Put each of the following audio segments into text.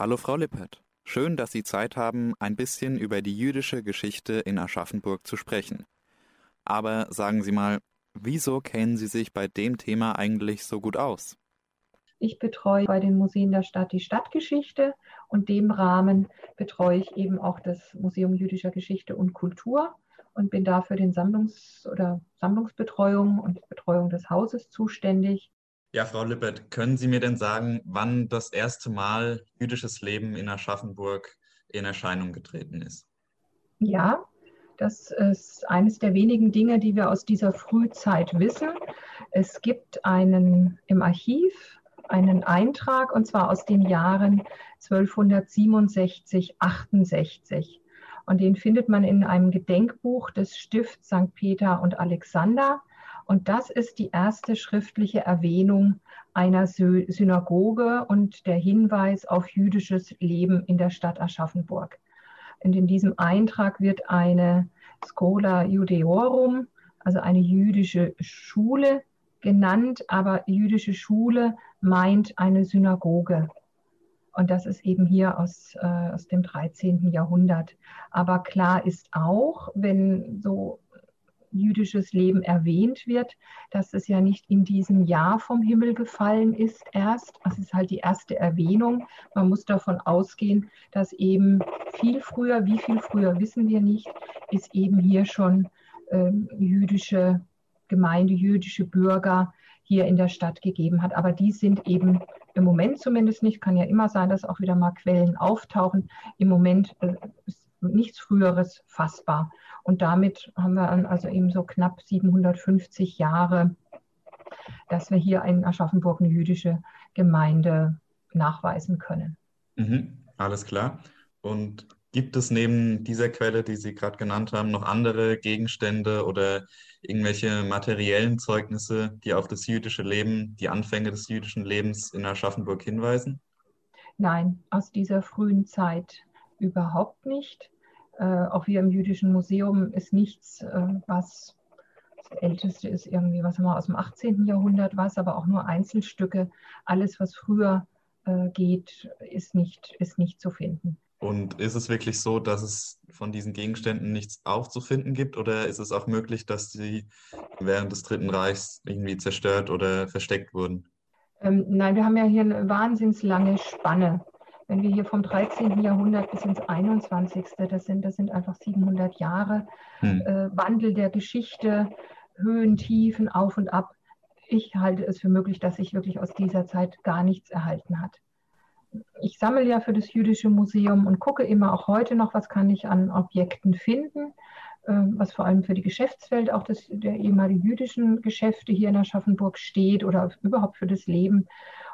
Hallo Frau Lippert. Schön, dass Sie Zeit haben, ein bisschen über die jüdische Geschichte in Aschaffenburg zu sprechen. Aber sagen Sie mal, wieso kennen Sie sich bei dem Thema eigentlich so gut aus? Ich betreue bei den Museen der Stadt die Stadtgeschichte und dem Rahmen betreue ich eben auch das Museum jüdischer Geschichte und Kultur und bin dafür den Sammlungs- oder Sammlungsbetreuung und Betreuung des Hauses zuständig. Ja, Frau Lippert, können Sie mir denn sagen, wann das erste Mal jüdisches Leben in Aschaffenburg in Erscheinung getreten ist? Ja, das ist eines der wenigen Dinge, die wir aus dieser Frühzeit wissen. Es gibt einen im Archiv einen Eintrag und zwar aus den Jahren 1267, 68. Und den findet man in einem Gedenkbuch des Stifts St. Peter und Alexander. Und das ist die erste schriftliche Erwähnung einer Synagoge und der Hinweis auf jüdisches Leben in der Stadt Aschaffenburg. Und in diesem Eintrag wird eine Schola Judeorum, also eine jüdische Schule genannt, aber jüdische Schule meint eine Synagoge. Und das ist eben hier aus, äh, aus dem 13. Jahrhundert. Aber klar ist auch, wenn so jüdisches Leben erwähnt wird, dass es ja nicht in diesem Jahr vom Himmel gefallen ist erst. Das ist halt die erste Erwähnung. Man muss davon ausgehen, dass eben viel früher, wie viel früher wissen wir nicht, ist eben hier schon ähm, jüdische Gemeinde, jüdische Bürger hier in der Stadt gegeben hat. Aber die sind eben im Moment zumindest nicht, kann ja immer sein, dass auch wieder mal Quellen auftauchen. Im Moment äh, nichts Früheres fassbar. Und damit haben wir also eben so knapp 750 Jahre, dass wir hier in Aschaffenburg eine jüdische Gemeinde nachweisen können. Mhm, alles klar. Und Gibt es neben dieser Quelle, die Sie gerade genannt haben, noch andere Gegenstände oder irgendwelche materiellen Zeugnisse, die auf das jüdische Leben, die Anfänge des jüdischen Lebens in Aschaffenburg hinweisen? Nein, aus dieser frühen Zeit überhaupt nicht. Äh, auch hier im Jüdischen Museum ist nichts, äh, was das älteste ist irgendwie, was haben wir aus dem 18. Jahrhundert was, aber auch nur Einzelstücke. Alles, was früher äh, geht, ist nicht, ist nicht zu finden. Und ist es wirklich so, dass es von diesen Gegenständen nichts aufzufinden gibt oder ist es auch möglich, dass sie während des Dritten Reichs irgendwie zerstört oder versteckt wurden? Ähm, nein, wir haben ja hier eine wahnsinnslange Spanne. Wenn wir hier vom 13. Jahrhundert bis ins 21. das sind, das sind einfach 700 Jahre hm. äh, Wandel der Geschichte, Höhen, Tiefen, auf und ab. Ich halte es für möglich, dass sich wirklich aus dieser Zeit gar nichts erhalten hat ich sammle ja für das Jüdische Museum und gucke immer auch heute noch, was kann ich an Objekten finden, ähm, was vor allem für die Geschäftswelt auch des, der ehemaligen jüdischen Geschäfte hier in Aschaffenburg steht oder überhaupt für das Leben.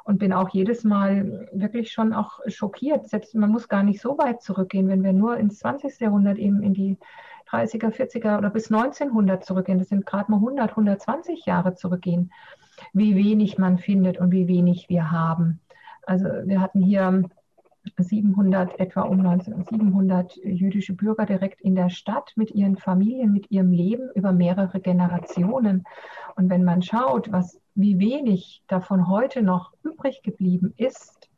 Und bin auch jedes Mal wirklich schon auch schockiert. Selbst man muss gar nicht so weit zurückgehen, wenn wir nur ins 20. Jahrhundert eben in die 30er, 40er oder bis 1900 zurückgehen. Das sind gerade mal 100, 120 Jahre zurückgehen. Wie wenig man findet und wie wenig wir haben. Also wir hatten hier 700, etwa um 1900 jüdische Bürger direkt in der Stadt mit ihren Familien, mit ihrem Leben über mehrere Generationen. Und wenn man schaut, was, wie wenig davon heute noch übrig geblieben ist,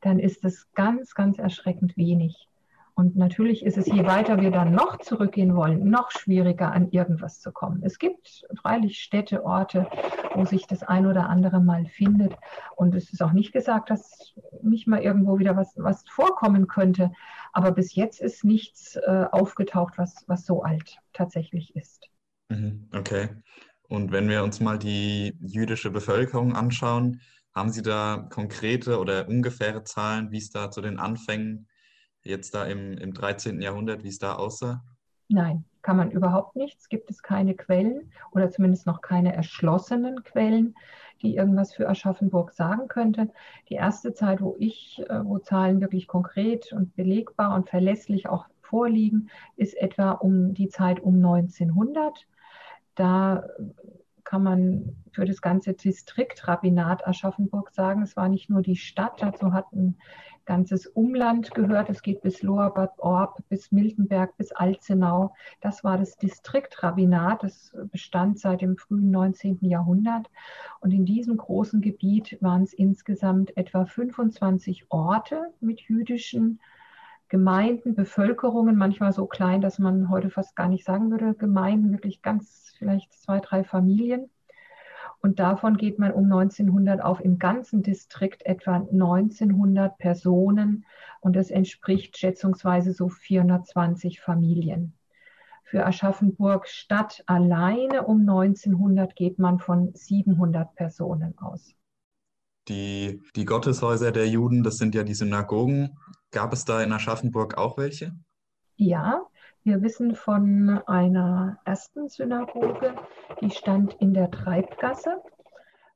dann ist es ganz, ganz erschreckend wenig. Und natürlich ist es, je weiter wir dann noch zurückgehen wollen, noch schwieriger an irgendwas zu kommen. Es gibt freilich Städte, Orte, wo sich das ein oder andere mal findet. Und es ist auch nicht gesagt, dass nicht mal irgendwo wieder was, was vorkommen könnte. Aber bis jetzt ist nichts äh, aufgetaucht, was, was so alt tatsächlich ist. Mhm, okay. Und wenn wir uns mal die jüdische Bevölkerung anschauen, haben Sie da konkrete oder ungefähre Zahlen, wie es da zu den Anfängen jetzt da im, im 13. Jahrhundert, wie es da aussah? Nein, kann man überhaupt nichts. Gibt es keine Quellen oder zumindest noch keine erschlossenen Quellen, die irgendwas für Aschaffenburg sagen könnte. Die erste Zeit, wo ich, äh, wo Zahlen wirklich konkret und belegbar und verlässlich auch vorliegen, ist etwa um die Zeit um 1900. Da kann man für das ganze Distrikt Rabbinat Aschaffenburg sagen, es war nicht nur die Stadt, dazu hatten ganzes Umland gehört. Es geht bis Lower Bad Orb, bis Miltenberg, bis Alzenau. Das war das Distriktrabbinat. Das bestand seit dem frühen 19. Jahrhundert. Und in diesem großen Gebiet waren es insgesamt etwa 25 Orte mit jüdischen Gemeinden, Bevölkerungen, manchmal so klein, dass man heute fast gar nicht sagen würde, Gemeinden, wirklich ganz vielleicht zwei, drei Familien. Und davon geht man um 1900 auf im ganzen Distrikt etwa 1900 Personen und das entspricht schätzungsweise so 420 Familien. Für Aschaffenburg Stadt alleine um 1900 geht man von 700 Personen aus. Die, die Gotteshäuser der Juden, das sind ja die Synagogen. Gab es da in Aschaffenburg auch welche? Ja, wir wissen von einer ersten Synagoge, die stand in der Treibgasse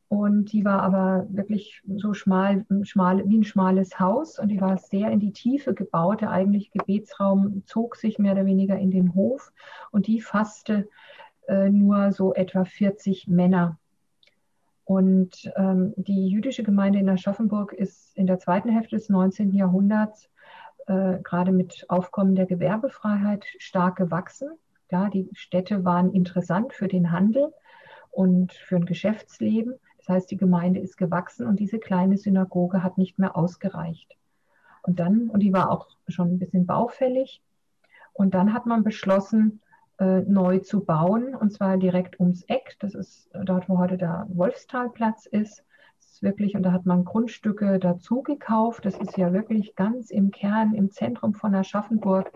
und die war aber wirklich so schmal, schmal wie ein schmales Haus und die war sehr in die Tiefe gebaut. Der eigentliche Gebetsraum zog sich mehr oder weniger in den Hof und die fasste äh, nur so etwa 40 Männer. Und ähm, die jüdische Gemeinde in Aschaffenburg ist in der zweiten Hälfte des 19. Jahrhunderts äh, gerade mit Aufkommen der Gewerbefreiheit stark gewachsen. Ja, die Städte waren interessant für den Handel und für ein Geschäftsleben. Das heißt, die Gemeinde ist gewachsen und diese kleine Synagoge hat nicht mehr ausgereicht. Und dann, und die war auch schon ein bisschen baufällig. Und dann hat man beschlossen, äh, neu zu bauen, und zwar direkt ums Eck. Das ist dort, wo heute der Wolfstalplatz ist wirklich, und da hat man Grundstücke dazu gekauft. Das ist ja wirklich ganz im Kern, im Zentrum von Aschaffenburg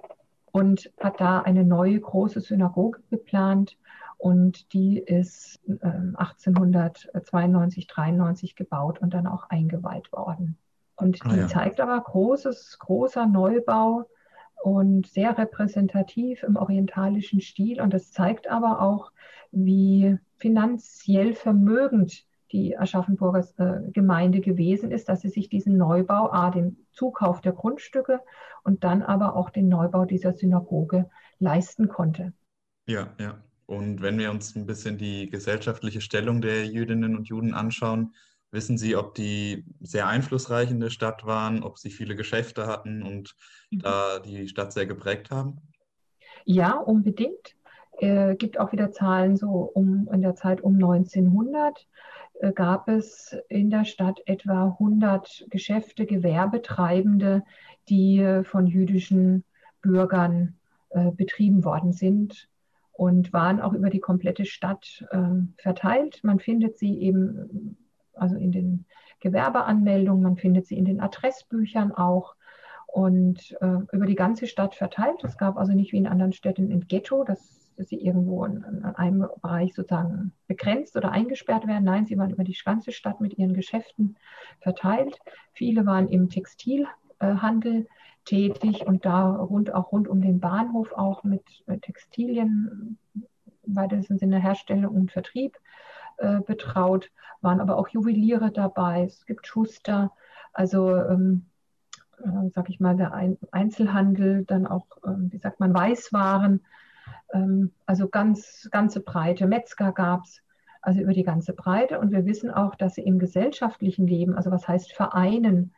und hat da eine neue große Synagoge geplant. Und die ist äh, 1892, 93 gebaut und dann auch eingeweiht worden. Und die ah, ja. zeigt aber großes, großer Neubau und sehr repräsentativ im orientalischen Stil. Und das zeigt aber auch, wie finanziell vermögend die Aschaffenburger äh, Gemeinde gewesen ist, dass sie sich diesen Neubau, a, den Zukauf der Grundstücke und dann aber auch den Neubau dieser Synagoge leisten konnte. Ja, ja. Und wenn wir uns ein bisschen die gesellschaftliche Stellung der Jüdinnen und Juden anschauen, wissen Sie, ob die sehr einflussreich in der Stadt waren, ob sie viele Geschäfte hatten und mhm. da die Stadt sehr geprägt haben? Ja, unbedingt. Äh, gibt auch wieder Zahlen so um in der Zeit um 1900 äh, gab es in der Stadt etwa 100 Geschäfte, Gewerbetreibende, die äh, von jüdischen Bürgern äh, betrieben worden sind und waren auch über die komplette Stadt verteilt. Man findet sie eben also in den Gewerbeanmeldungen, man findet sie in den Adressbüchern auch und über die ganze Stadt verteilt. Es gab also nicht wie in anderen Städten ein Ghetto, das dass sie irgendwo in, in, einem Bereich sozusagen begrenzt oder eingesperrt werden. Nein, sie waren über die ganze Stadt mit ihren Geschäften verteilt. Viele waren im Textilhandel tätig und da rund auch rund um den Bahnhof auch mit Textilien im weitesten Sinne Herstellung und Vertrieb äh, betraut, waren aber auch Juweliere dabei. Es gibt Schuster, also ähm, äh, sag ich mal, der Einzelhandel, dann auch, ähm, wie sagt man, Weißwaren, ähm, also ganz, ganze Breite. Metzger gab es, also über die ganze Breite. Und wir wissen auch, dass sie im gesellschaftlichen Leben, also was heißt Vereinen,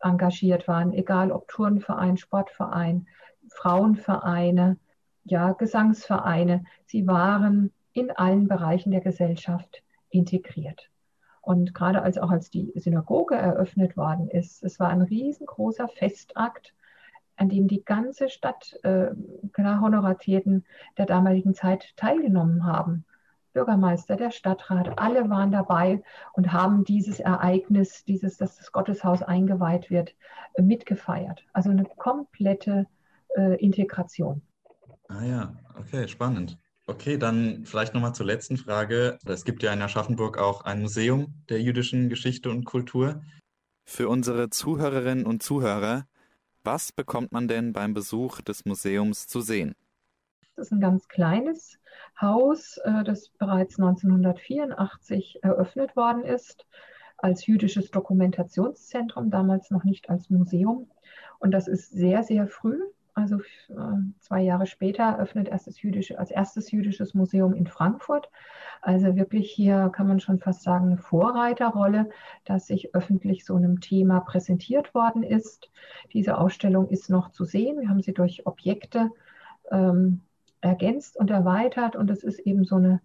engagiert waren, egal ob Turnverein, Sportverein, Frauenvereine, ja, Gesangsvereine. Sie waren in allen Bereichen der Gesellschaft integriert. Und gerade als auch als die Synagoge eröffnet worden ist, es war ein riesengroßer Festakt an dem die ganze Stadt äh, Honoratierten der damaligen Zeit teilgenommen haben. Bürgermeister, der Stadtrat, alle waren dabei und haben dieses Ereignis, dieses, dass das Gotteshaus eingeweiht wird, äh, mitgefeiert. Also eine komplette äh, Integration. Ah ja, okay, spannend. Okay, dann vielleicht nochmal zur letzten Frage. Es gibt ja in Aschaffenburg auch ein Museum der jüdischen Geschichte und Kultur. Für unsere Zuhörerinnen und Zuhörer, was bekommt man denn beim Besuch des Museums zu sehen? Das ist ein ganz kleines Haus, äh, das bereits 1984 eröffnet worden ist als jüdisches Dokumentationszentrum, damals noch nicht als Museum. Und das ist sehr, sehr früh Also äh, zwei Jahre später öffnet erstes jüdische, als erstes jüdisches Museum in Frankfurt. Also wirklich hier kann man schon fast sagen eine Vorreiterrolle, dass sich öffentlich so einem Thema präsentiert worden ist. Diese Ausstellung ist noch zu sehen. Wir haben sie durch Objekte ähm, ergänzt und erweitert und es ist eben so eine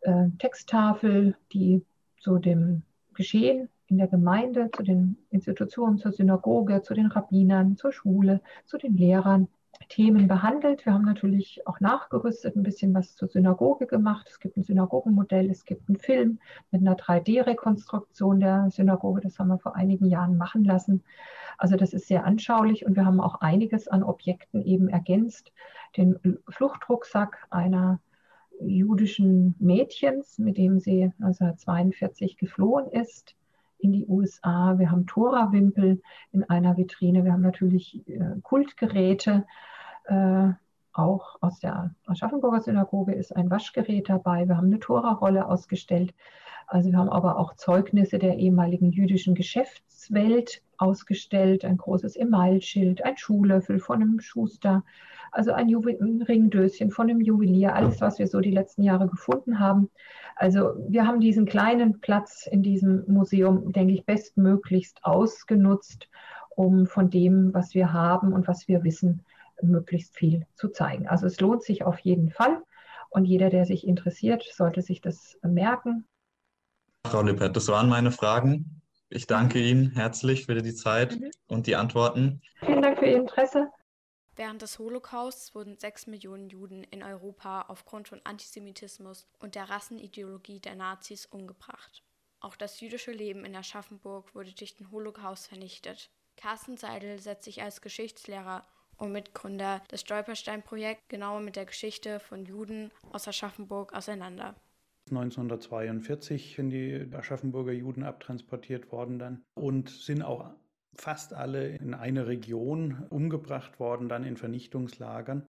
äh, Texttafel, die zu dem Geschehen in der Gemeinde, zu den Institutionen, zur Synagoge, zu den Rabbinern, zur Schule, zu den Lehrern Themen behandelt. Wir haben natürlich auch nachgerüstet, ein bisschen was zur Synagoge gemacht. Es gibt ein Synagogenmodell, es gibt einen Film mit einer 3D-Rekonstruktion der Synagoge. Das haben wir vor einigen Jahren machen lassen. Also das ist sehr anschaulich und wir haben auch einiges an Objekten eben ergänzt. Den Fluchtrucksack einer jüdischen Mädchens, mit dem sie 1942 geflohen ist in die USA. Wir haben Tora-Wimpel in einer Vitrine. Wir haben natürlich äh, Kultgeräte. Äh, auch aus der Aschaffenburger Synagoge ist ein Waschgerät dabei. Wir haben eine Tora-Rolle ausgestellt. Also wir haben aber auch Zeugnisse der ehemaligen jüdischen Geschäftswelt ausgestellt, ein großes Emailschild, ein Schuhlöffel von einem Schuster, also ein, ein Ringdöschen von einem Juwelier, alles, was wir so die letzten Jahre gefunden haben. Also wir haben diesen kleinen Platz in diesem Museum, denke ich, bestmöglichst ausgenutzt, um von dem, was wir haben und was wir wissen, möglichst viel zu zeigen. Also es lohnt sich auf jeden Fall. Und jeder, der sich interessiert, sollte sich das merken. Frau Lippert, das waren meine Fragen. Ich danke Ihnen herzlich für die Zeit mhm. und die Antworten. Vielen Dank für Ihr Interesse. Während des Holocausts wurden sechs Millionen Juden in Europa aufgrund von Antisemitismus und der Rassenideologie der Nazis umgebracht. Auch das jüdische Leben in Aschaffenburg wurde durch den Holocaust vernichtet. Carsten Seidel setzt sich als Geschichtslehrer und Mitgründer des Stolperstein-Projekts genauer mit der Geschichte von Juden aus Aschaffenburg auseinander. 1942 sind die Aschaffenburger Juden abtransportiert worden dann und sind auch fast alle in eine Region umgebracht worden, dann in Vernichtungslagern.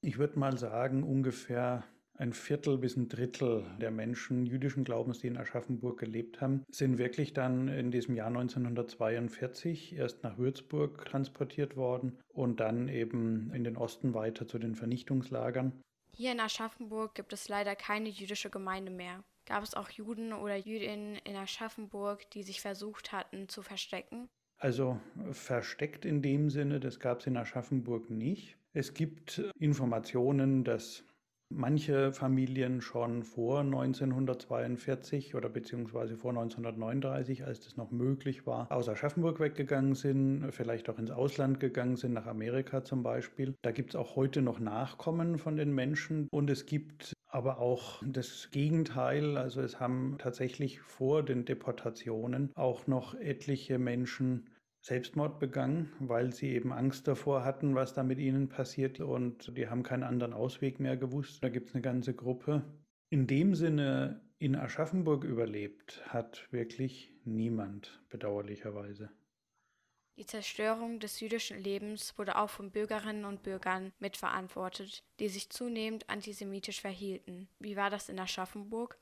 Ich würde mal sagen, ungefähr ein Viertel bis ein Drittel der Menschen jüdischen Glaubens, die in Aschaffenburg gelebt haben, sind wirklich dann in diesem Jahr 1942 erst nach Würzburg transportiert worden und dann eben in den Osten weiter zu den Vernichtungslagern. Hier in Aschaffenburg gibt es leider keine jüdische Gemeinde mehr. Gab es auch Juden oder Jüdinnen in Aschaffenburg, die sich versucht hatten zu verstecken? Also versteckt in dem Sinne, das gab es in Aschaffenburg nicht. Es gibt Informationen, dass manche Familien schon vor 1942 oder beziehungsweise vor 1939, als das noch möglich war, aus Aschaffenburg weggegangen sind, vielleicht auch ins Ausland gegangen sind, nach Amerika zum Beispiel. Da gibt es auch heute noch Nachkommen von den Menschen und es gibt aber auch das Gegenteil. Also es haben tatsächlich vor den Deportationen auch noch etliche Menschen Selbstmord begangen, weil sie eben Angst davor hatten, was da mit ihnen passiert und die haben keinen anderen Ausweg mehr gewusst. Da gibt es eine ganze Gruppe. In dem Sinne in Aschaffenburg überlebt hat wirklich niemand, bedauerlicherweise. Die Zerstörung des jüdischen Lebens wurde auch von Bürgerinnen und Bürgern mitverantwortet, die sich zunehmend antisemitisch verhielten. Wie war das in Aschaffenburg?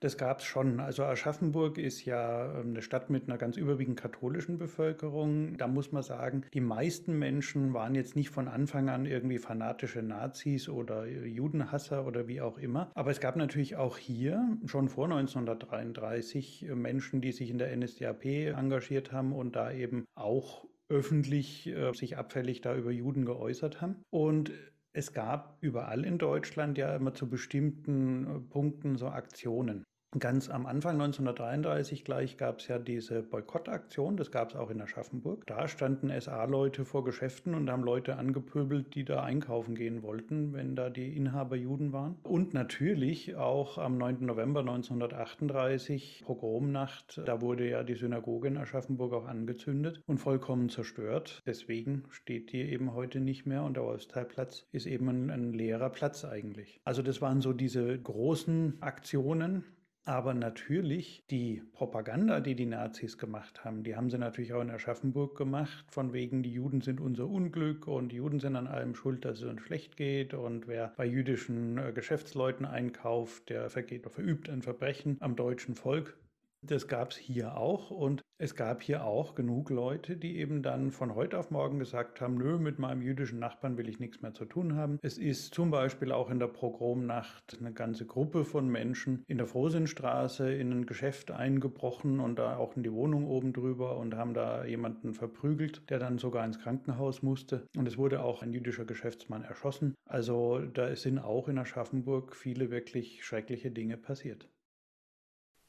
Das gab es schon. Also Aschaffenburg ist ja ähm, eine Stadt mit einer ganz überwiegend katholischen Bevölkerung. Da muss man sagen, die meisten Menschen waren jetzt nicht von Anfang an irgendwie fanatische Nazis oder Judenhasser oder wie auch immer. Aber es gab natürlich auch hier schon vor 1933 Menschen, die sich in der NSDAP engagiert haben und da eben auch öffentlich äh, sich abfällig da über Juden geäußert haben. Und es gab überall in Deutschland ja immer zu bestimmten äh, Punkten so Aktionen. Ganz am Anfang 1933 gleich gab es ja diese Boykottaktion, das gab es auch in Aschaffenburg. Da standen SA-Leute vor Geschäften und haben Leute angepöbelt, die da einkaufen gehen wollten, wenn da die Inhaber Juden waren. Und natürlich auch am 9. November 1938, Pogromnacht, da wurde ja die Synagoge in Aschaffenburg auch angezündet und vollkommen zerstört. Deswegen steht die eben heute nicht mehr und der Wolfsteilplatz ist eben ein, ein leerer Platz eigentlich. Also das waren so diese großen Aktionen, aber natürlich die Propaganda, die die Nazis gemacht haben, die haben sie natürlich auch in Aschaffenburg gemacht, von wegen die Juden sind unser Unglück und die Juden sind an allem schuld, dass es uns schlecht geht und wer bei jüdischen äh, Geschäftsleuten einkauft, der vergeht oder verübt ein Verbrechen am deutschen Volk. Das gab es hier auch und Es gab hier auch genug Leute, die eben dann von heute auf morgen gesagt haben, nö, mit meinem jüdischen Nachbarn will ich nichts mehr zu tun haben. Es ist zum Beispiel auch in der Progromnacht eine ganze Gruppe von Menschen in der Frohsinnstraße in ein Geschäft eingebrochen und da auch in die Wohnung oben drüber und haben da jemanden verprügelt, der dann sogar ins Krankenhaus musste. Und es wurde auch ein jüdischer Geschäftsmann erschossen. Also da sind auch in Aschaffenburg viele wirklich schreckliche Dinge passiert.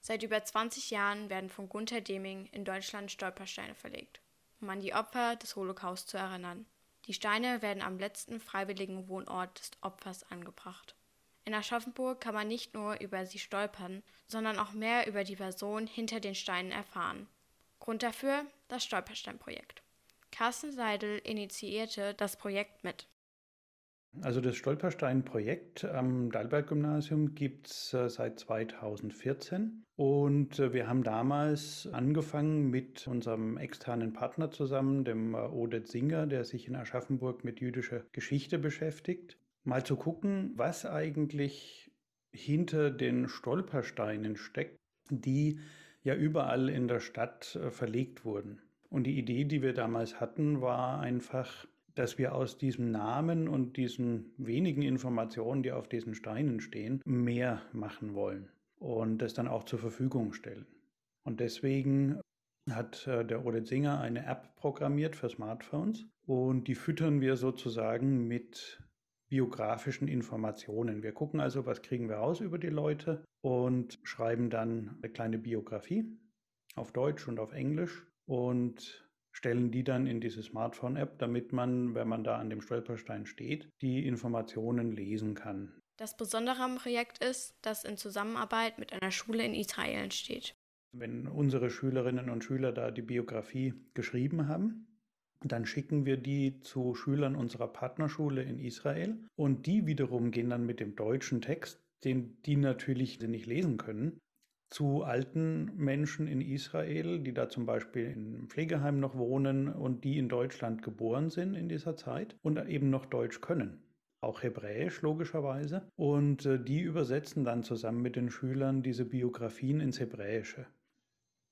Seit über 20 Jahren werden von Gunther Deming in Deutschland Stolpersteine verlegt, um an die Opfer des Holocaust zu erinnern. Die Steine werden am letzten freiwilligen Wohnort des Opfers angebracht. In Aschaffenburg kann man nicht nur über sie stolpern, sondern auch mehr über die Person hinter den Steinen erfahren. Grund dafür das Stolpersteinprojekt. Carsten Seidel initiierte das Projekt mit. Also das Stolperstein-Projekt am Dalberg-Gymnasium gibt es äh, seit 2014 und äh, wir haben damals angefangen mit unserem externen Partner zusammen, dem äh, Odet Singer, der sich in Aschaffenburg mit jüdischer Geschichte beschäftigt, mal zu gucken, was eigentlich hinter den Stolpersteinen steckt, die ja überall in der Stadt verlegt wurden. Und die Idee, die wir damals hatten, war einfach dass wir aus diesem Namen und diesen wenigen Informationen, die auf diesen Steinen stehen, mehr machen wollen und das dann auch zur Verfügung stellen. Und deswegen hat äh, der Odet Singer eine App programmiert für Smartphones und die füttern wir sozusagen mit biografischen Informationen. Wir gucken also, was kriegen wir raus über die Leute und schreiben dann eine kleine Biografie auf Deutsch und auf Englisch und stellen die dann in diese Smartphone-App, damit man, wenn man da an dem Stolperstein steht, die Informationen lesen kann. Das Besondere am Projekt ist, dass in Zusammenarbeit mit einer Schule in Israel entsteht. Wenn unsere Schülerinnen und Schüler da die Biografie geschrieben haben, dann schicken wir die zu Schülern unserer Partnerschule in Israel und die wiederum gehen dann mit dem deutschen Text, den die natürlich nicht lesen können, zu alten Menschen in Israel, die da zum Beispiel im Pflegeheim noch wohnen und die in Deutschland geboren sind in dieser Zeit und eben noch Deutsch können. Auch Hebräisch logischerweise. Und äh, die übersetzen dann zusammen mit den Schülern diese Biografien ins Hebräische.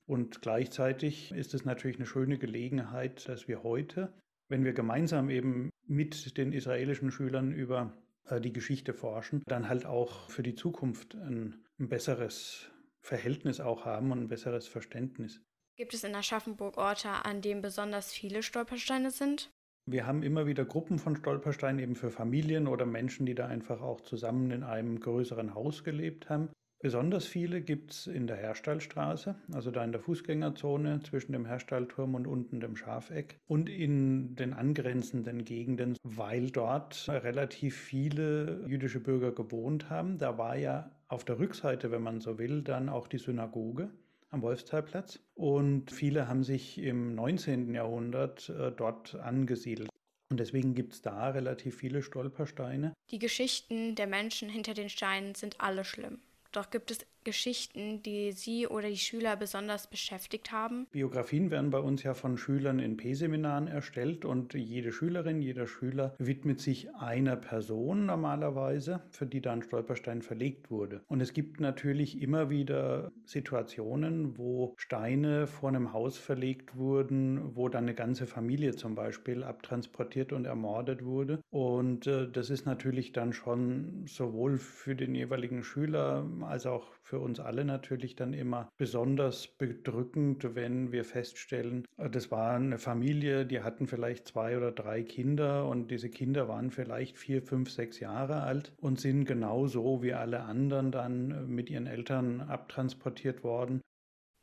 Und gleichzeitig ist es natürlich eine schöne Gelegenheit, dass wir heute, wenn wir gemeinsam eben mit den israelischen Schülern über äh, die Geschichte forschen, dann halt auch für die Zukunft ein, ein besseres Verhältnis auch haben und ein besseres Verständnis. Gibt es in Aschaffenburg Orte, an denen besonders viele Stolpersteine sind? Wir haben immer wieder Gruppen von Stolpersteinen eben für Familien oder Menschen, die da einfach auch zusammen in einem größeren Haus gelebt haben. Besonders viele gibt es in der Herstallstraße, also da in der Fußgängerzone zwischen dem Herstallturm und unten dem Schafeck und in den angrenzenden Gegenden, weil dort relativ viele jüdische Bürger gewohnt haben. Da war ja auf der Rückseite, wenn man so will, dann auch die Synagoge am Wolfstalplatz und viele haben sich im 19. Jahrhundert äh, dort angesiedelt. Und deswegen gibt es da relativ viele Stolpersteine. Die Geschichten der Menschen hinter den Steinen sind alle schlimm. Doch gibt es Geschichten, die Sie oder die Schüler besonders beschäftigt haben? Biografien werden bei uns ja von Schülern in P-Seminaren erstellt und jede Schülerin, jeder Schüler widmet sich einer Person normalerweise, für die da ein Stolperstein verlegt wurde. Und es gibt natürlich immer wieder Situationen, wo Steine vor einem Haus verlegt wurden, wo dann eine ganze Familie zum Beispiel abtransportiert und ermordet wurde. Und äh, das ist natürlich dann schon sowohl für den jeweiligen Schüler als auch für uns alle natürlich dann immer besonders bedrückend, wenn wir feststellen, äh, das war eine Familie, die hatten vielleicht zwei oder drei Kinder und diese Kinder waren vielleicht vier, fünf, sechs Jahre alt und sind genauso wie alle anderen dann äh, mit ihren Eltern abtransportiert worden.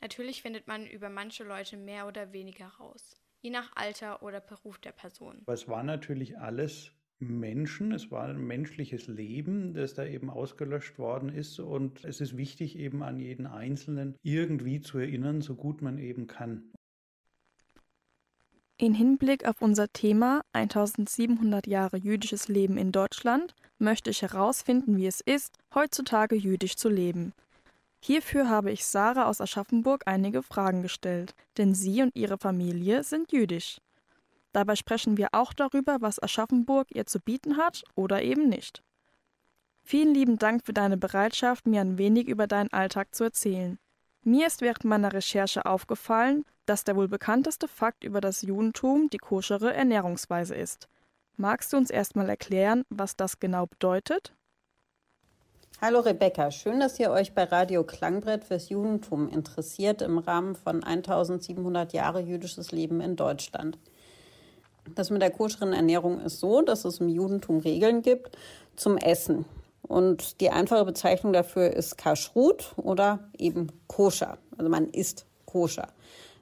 Natürlich findet man über manche Leute mehr oder weniger raus, je nach Alter oder Beruf der Person. Aber es war natürlich alles Menschen, es war ein menschliches Leben, das da eben ausgelöscht worden ist. Und es ist wichtig, eben an jeden Einzelnen irgendwie zu erinnern, so gut man eben kann. In Hinblick auf unser Thema 1700 Jahre jüdisches Leben in Deutschland möchte ich herausfinden, wie es ist, heutzutage jüdisch zu leben. Hierfür habe ich Sarah aus Aschaffenburg einige Fragen gestellt, denn sie und ihre Familie sind jüdisch. Dabei sprechen wir auch darüber, was Aschaffenburg ihr zu bieten hat oder eben nicht. Vielen lieben Dank für deine Bereitschaft, mir ein wenig über deinen Alltag zu erzählen. Mir ist während meiner Recherche aufgefallen, dass der wohl bekannteste Fakt über das Judentum die koschere Ernährungsweise ist. Magst du uns erstmal erklären, was das genau bedeutet? Hallo Rebecca, schön, dass ihr euch bei Radio Klangbrett fürs Judentum interessiert im Rahmen von 1700 Jahre jüdisches Leben in Deutschland. Das mit der koscheren Ernährung ist so, dass es im Judentum Regeln gibt zum Essen. Und die einfache Bezeichnung dafür ist Kashrut oder eben koscher. Also man isst koscher.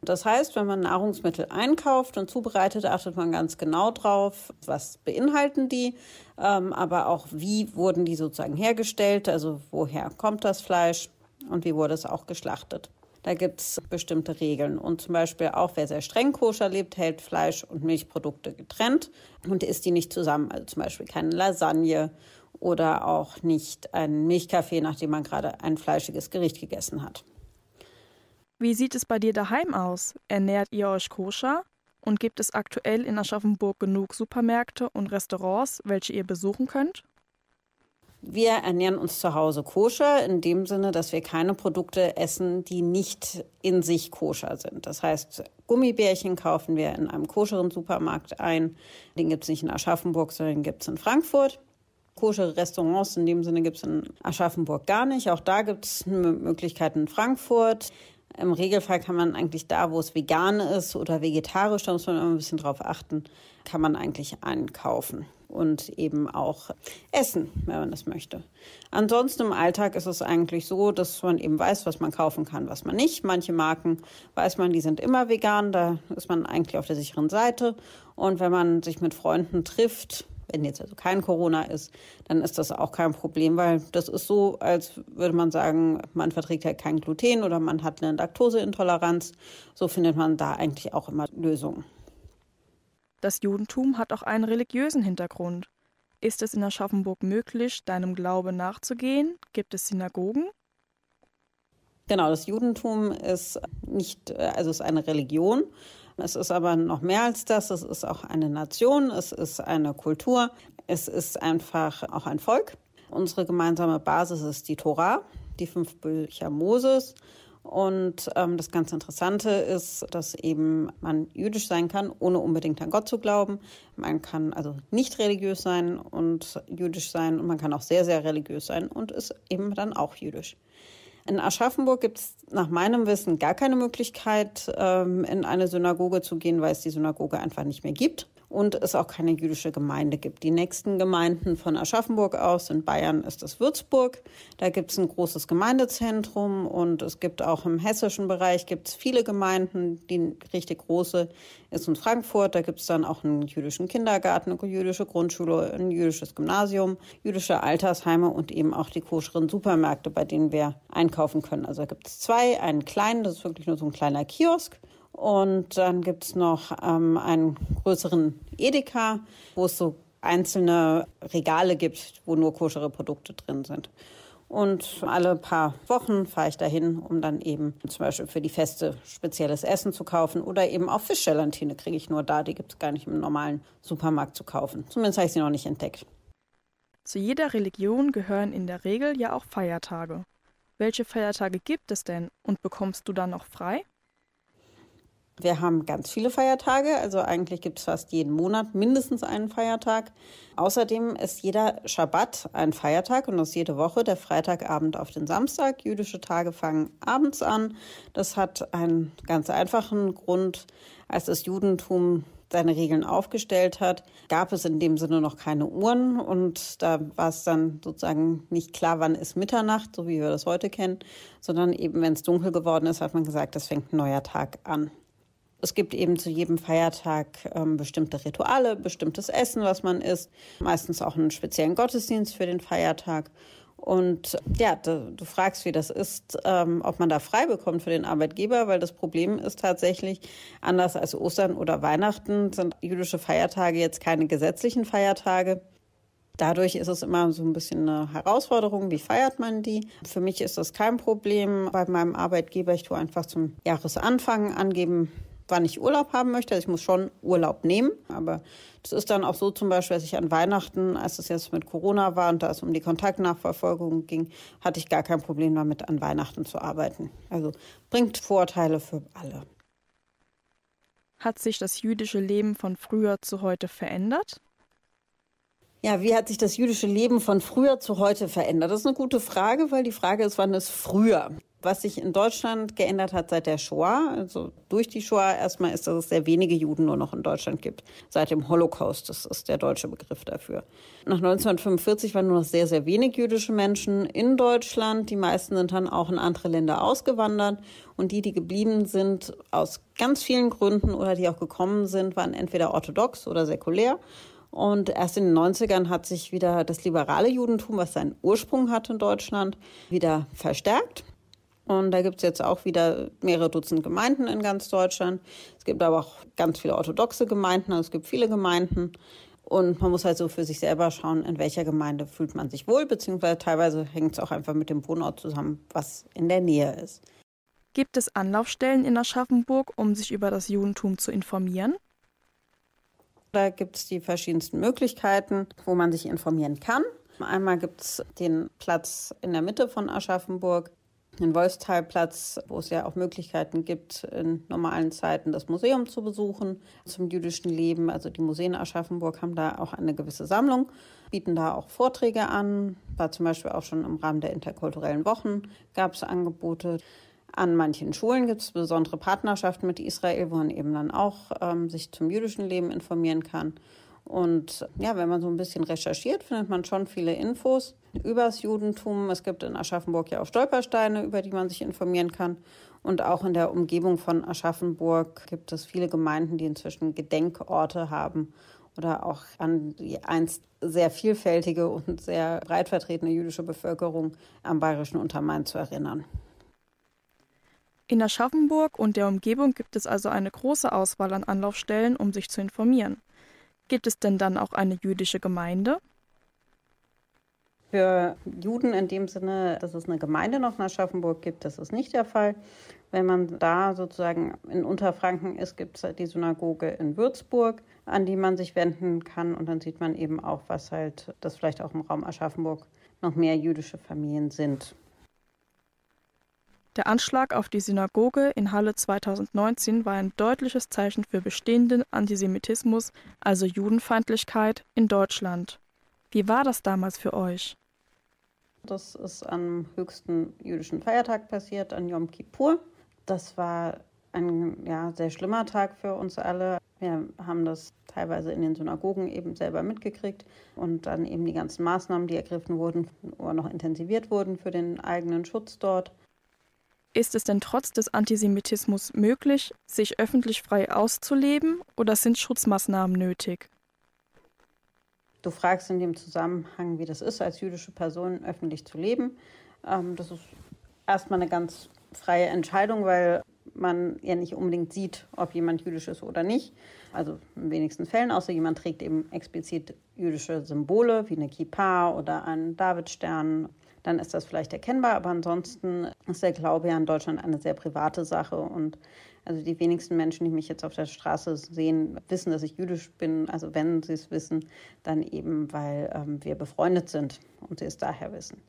Das heißt, wenn man Nahrungsmittel einkauft und zubereitet, achtet man ganz genau drauf, was beinhalten die, ähm, aber auch wie wurden die sozusagen hergestellt, also woher kommt das Fleisch und wie wurde es auch geschlachtet. Da gibt es bestimmte Regeln. Und zum Beispiel auch wer sehr streng koscher lebt, hält Fleisch und Milchprodukte getrennt und isst die nicht zusammen. Also zum Beispiel keine Lasagne oder auch nicht einen Milchkaffee, nachdem man gerade ein fleischiges Gericht gegessen hat. Wie sieht es bei dir daheim aus? Ernährt ihr euch koscher? Und gibt es aktuell in Aschaffenburg genug Supermärkte und Restaurants, welche ihr besuchen könnt? Wir ernähren uns zu Hause koscher in dem Sinne, dass wir keine Produkte essen, die nicht in sich koscher sind. Das heißt, Gummibärchen kaufen wir in einem koscheren Supermarkt ein. Den gibt es nicht in Aschaffenburg, sondern den gibt es in Frankfurt. Koschere Restaurants in dem Sinne gibt es in Aschaffenburg gar nicht. Auch da gibt es Möglichkeiten in Frankfurt. Im Regelfall kann man eigentlich da, wo es vegan ist oder vegetarisch, da muss man immer ein bisschen drauf achten, kann man eigentlich einkaufen und eben auch essen, wenn man das möchte. Ansonsten im Alltag ist es eigentlich so, dass man eben weiß, was man kaufen kann, was man nicht. Manche Marken weiß man, die sind immer vegan, da ist man eigentlich auf der sicheren Seite. Und wenn man sich mit Freunden trifft, wenn jetzt also kein Corona ist, dann ist das auch kein Problem, weil das ist so, als würde man sagen, man verträgt halt kein Gluten oder man hat eine Laktoseintoleranz. So findet man da eigentlich auch immer Lösungen. Das Judentum hat auch einen religiösen Hintergrund. Ist es in Aschaffenburg möglich, deinem Glaube nachzugehen? Gibt es Synagogen? Genau, das Judentum ist nicht, also ist eine Religion es ist aber noch mehr als das. Es ist auch eine Nation, es ist eine Kultur, es ist einfach auch ein Volk. Unsere gemeinsame Basis ist die Tora, die fünf Bücher Moses. Und ähm, das ganz Interessante ist, dass eben man jüdisch sein kann, ohne unbedingt an Gott zu glauben. Man kann also nicht religiös sein und jüdisch sein und man kann auch sehr, sehr religiös sein und ist eben dann auch jüdisch. In Aschaffenburg gibt es nach meinem Wissen gar keine Möglichkeit, ähm, in eine Synagoge zu gehen, weil es die Synagoge einfach nicht mehr gibt und es auch keine jüdische Gemeinde gibt. Die nächsten Gemeinden von Aschaffenburg aus in Bayern ist das Würzburg. Da gibt es ein großes Gemeindezentrum und es gibt auch im hessischen Bereich gibt viele Gemeinden. Die richtig große ist in Frankfurt. Da gibt es dann auch einen jüdischen Kindergarten, eine jüdische Grundschule, ein jüdisches Gymnasium, jüdische Altersheime und eben auch die koscheren Supermärkte, bei denen wir einkaufen können. Also da gibt es zwei, einen kleinen, das ist wirklich nur so ein kleiner Kiosk und dann gibt es noch ähm, einen größeren Edeka, wo es so einzelne Regale gibt, wo nur koschere Produkte drin sind. Und alle paar Wochen fahre ich dahin, um dann eben zum Beispiel für die Feste spezielles Essen zu kaufen oder eben auch Fischgelatine kriege ich nur da. Die gibt es gar nicht im normalen Supermarkt zu kaufen. Zumindest habe ich sie noch nicht entdeckt. Zu jeder Religion gehören in der Regel ja auch Feiertage. Welche Feiertage gibt es denn und bekommst du dann noch frei? Wir haben ganz viele Feiertage, also eigentlich gibt es fast jeden Monat mindestens einen Feiertag. Außerdem ist jeder Schabbat ein Feiertag und das jede Woche der Freitagabend auf den Samstag. Jüdische Tage fangen abends an. Das hat einen ganz einfachen Grund. Als das Judentum seine Regeln aufgestellt hat, gab es in dem Sinne noch keine Uhren und da war es dann sozusagen nicht klar, wann ist Mitternacht, so wie wir das heute kennen, sondern eben, wenn es dunkel geworden ist, hat man gesagt, es fängt ein neuer Tag an. Es gibt eben zu jedem Feiertag ähm, bestimmte Rituale, bestimmtes Essen, was man isst, meistens auch einen speziellen Gottesdienst für den Feiertag. Und ja, du, du fragst, wie das ist, ähm, ob man da frei bekommt für den Arbeitgeber, weil das Problem ist tatsächlich, anders als Ostern oder Weihnachten sind jüdische Feiertage jetzt keine gesetzlichen Feiertage. Dadurch ist es immer so ein bisschen eine Herausforderung, wie feiert man die. Für mich ist das kein Problem bei meinem Arbeitgeber. Ich tue einfach zum Jahresanfang angeben, wann ich Urlaub haben möchte. Also ich muss schon Urlaub nehmen, aber das ist dann auch so zum Beispiel, dass ich an Weihnachten, als es jetzt mit Corona war und da es um die Kontaktnachverfolgung ging, hatte ich gar kein Problem damit, an Weihnachten zu arbeiten. Also bringt Vorteile für alle. Hat sich das jüdische Leben von früher zu heute verändert? Ja, wie hat sich das jüdische Leben von früher zu heute verändert? Das ist eine gute Frage, weil die Frage ist, wann ist früher? Was sich in Deutschland geändert hat seit der Shoah, also durch die Shoah erstmal, ist, dass es sehr wenige Juden nur noch in Deutschland gibt. Seit dem Holocaust, das ist der deutsche Begriff dafür. Nach 1945 waren nur noch sehr, sehr wenig jüdische Menschen in Deutschland. Die meisten sind dann auch in andere Länder ausgewandert. Und die, die geblieben sind, aus ganz vielen Gründen oder die auch gekommen sind, waren entweder orthodox oder säkulär. Und erst in den 90ern hat sich wieder das liberale Judentum, was seinen Ursprung hat in Deutschland, wieder verstärkt. Und da gibt es jetzt auch wieder mehrere Dutzend Gemeinden in ganz Deutschland. Es gibt aber auch ganz viele orthodoxe Gemeinden, also es gibt viele Gemeinden. Und man muss halt so für sich selber schauen, in welcher Gemeinde fühlt man sich wohl, beziehungsweise teilweise hängt es auch einfach mit dem Wohnort zusammen, was in der Nähe ist. Gibt es Anlaufstellen in Aschaffenburg, um sich über das Judentum zu informieren? Da gibt es die verschiedensten Möglichkeiten, wo man sich informieren kann. Einmal gibt es den Platz in der Mitte von Aschaffenburg, den Wolfstalplatz, wo es ja auch Möglichkeiten gibt, in normalen Zeiten das Museum zu besuchen zum jüdischen Leben. Also die Museen Aschaffenburg haben da auch eine gewisse Sammlung, bieten da auch Vorträge an. War zum Beispiel auch schon im Rahmen der interkulturellen Wochen gab es Angebote. An manchen Schulen gibt es besondere Partnerschaften mit Israel, wo man eben dann auch ähm, sich zum jüdischen Leben informieren kann. Und ja, wenn man so ein bisschen recherchiert, findet man schon viele Infos über das Judentum. Es gibt in Aschaffenburg ja auch Stolpersteine, über die man sich informieren kann. Und auch in der Umgebung von Aschaffenburg gibt es viele Gemeinden, die inzwischen Gedenkorte haben oder auch an die einst sehr vielfältige und sehr breit vertretene jüdische Bevölkerung am bayerischen Untermain zu erinnern. In Aschaffenburg und der Umgebung gibt es also eine große Auswahl an Anlaufstellen, um sich zu informieren. Gibt es denn dann auch eine jüdische Gemeinde? Für Juden in dem Sinne, dass es eine Gemeinde noch in Aschaffenburg gibt, das ist nicht der Fall. Wenn man da sozusagen in Unterfranken ist, gibt es die Synagoge in Würzburg, an die man sich wenden kann. Und dann sieht man eben auch, was halt, dass vielleicht auch im Raum Aschaffenburg noch mehr jüdische Familien sind. Der Anschlag auf die Synagoge in Halle 2019 war ein deutliches Zeichen für bestehenden Antisemitismus, also Judenfeindlichkeit, in Deutschland. Wie war das damals für euch? Das ist am höchsten jüdischen Feiertag passiert, an Yom Kippur. Das war ein ja, sehr schlimmer Tag für uns alle. Wir haben das teilweise in den Synagogen eben selber mitgekriegt und dann eben die ganzen Maßnahmen, die ergriffen wurden oder noch intensiviert wurden für den eigenen Schutz dort. Ist es denn trotz des Antisemitismus möglich, sich öffentlich frei auszuleben oder sind Schutzmaßnahmen nötig? Du fragst in dem Zusammenhang, wie das ist, als jüdische Person öffentlich zu leben. Ähm, das ist erstmal eine ganz freie Entscheidung, weil man ja nicht unbedingt sieht, ob jemand jüdisch ist oder nicht. Also in wenigsten Fällen, außer jemand trägt eben explizit jüdische Symbole wie eine Kippa oder einen Davidstern dann ist das vielleicht erkennbar. Aber ansonsten ist der Glaube ja in Deutschland eine sehr private Sache. Und also die wenigsten Menschen, die mich jetzt auf der Straße sehen, wissen, dass ich jüdisch bin. Also wenn sie es wissen, dann eben, weil ähm, wir befreundet sind und sie es daher wissen.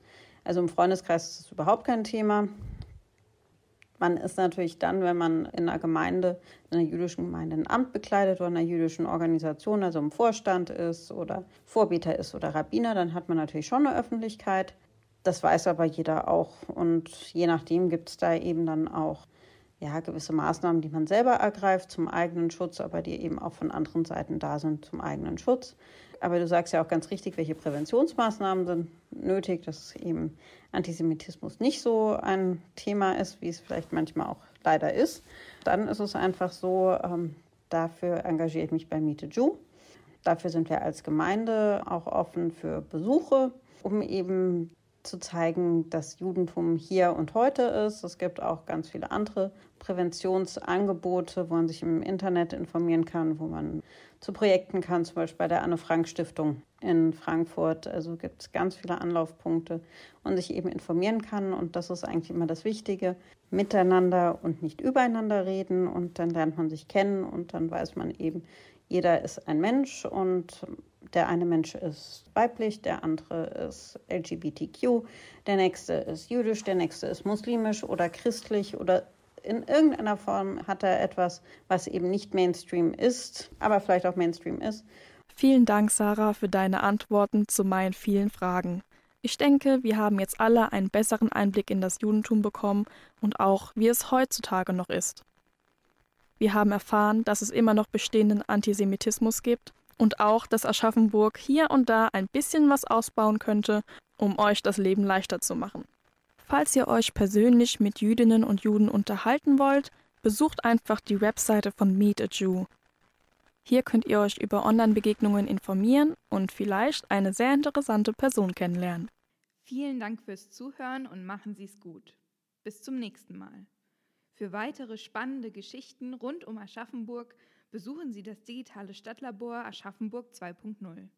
Also im Freundeskreis ist es überhaupt kein Thema. Man ist natürlich dann, wenn man in einer Gemeinde, in einer jüdischen Gemeinde ein Amt bekleidet oder in einer jüdischen Organisation, also im Vorstand ist oder Vorbeter ist oder Rabbiner, dann hat man natürlich schon eine Öffentlichkeit. Das weiß aber jeder auch. Und je nachdem gibt es da eben dann auch ja, gewisse Maßnahmen, die man selber ergreift zum eigenen Schutz, aber die eben auch von anderen Seiten da sind zum eigenen Schutz. Aber du sagst ja auch ganz richtig, welche Präventionsmaßnahmen sind nötig, dass eben Antisemitismus nicht so ein Thema ist, wie es vielleicht manchmal auch leider ist. Dann ist es einfach so, ähm, dafür engagiere ich mich bei Miete Jew. Dafür sind wir als Gemeinde auch offen für Besuche, um eben zu zeigen, dass Judentum hier und heute ist. Es gibt auch ganz viele andere Präventionsangebote, wo man sich im Internet informieren kann, wo man zu Projekten kann, zum Beispiel bei der Anne-Frank-Stiftung in Frankfurt. Also gibt es ganz viele Anlaufpunkte und sich eben informieren kann. Und das ist eigentlich immer das Wichtige. Miteinander und nicht übereinander reden. Und dann lernt man sich kennen und dann weiß man eben, jeder ist ein Mensch und der eine Mensch ist weiblich, der andere ist LGBTQ, der nächste ist jüdisch, der nächste ist muslimisch oder christlich oder In irgendeiner Form hat er etwas, was eben nicht Mainstream ist, aber vielleicht auch Mainstream ist. Vielen Dank, Sarah, für deine Antworten zu meinen vielen Fragen. Ich denke, wir haben jetzt alle einen besseren Einblick in das Judentum bekommen und auch, wie es heutzutage noch ist. Wir haben erfahren, dass es immer noch bestehenden Antisemitismus gibt und auch, dass Aschaffenburg hier und da ein bisschen was ausbauen könnte, um euch das Leben leichter zu machen. Falls ihr euch persönlich mit Jüdinnen und Juden unterhalten wollt, besucht einfach die Webseite von Meet a Jew. Hier könnt ihr euch über Online-Begegnungen informieren und vielleicht eine sehr interessante Person kennenlernen. Vielen Dank fürs Zuhören und machen Sie es gut. Bis zum nächsten Mal. Für weitere spannende Geschichten rund um Aschaffenburg besuchen Sie das digitale Stadtlabor Aschaffenburg 2.0.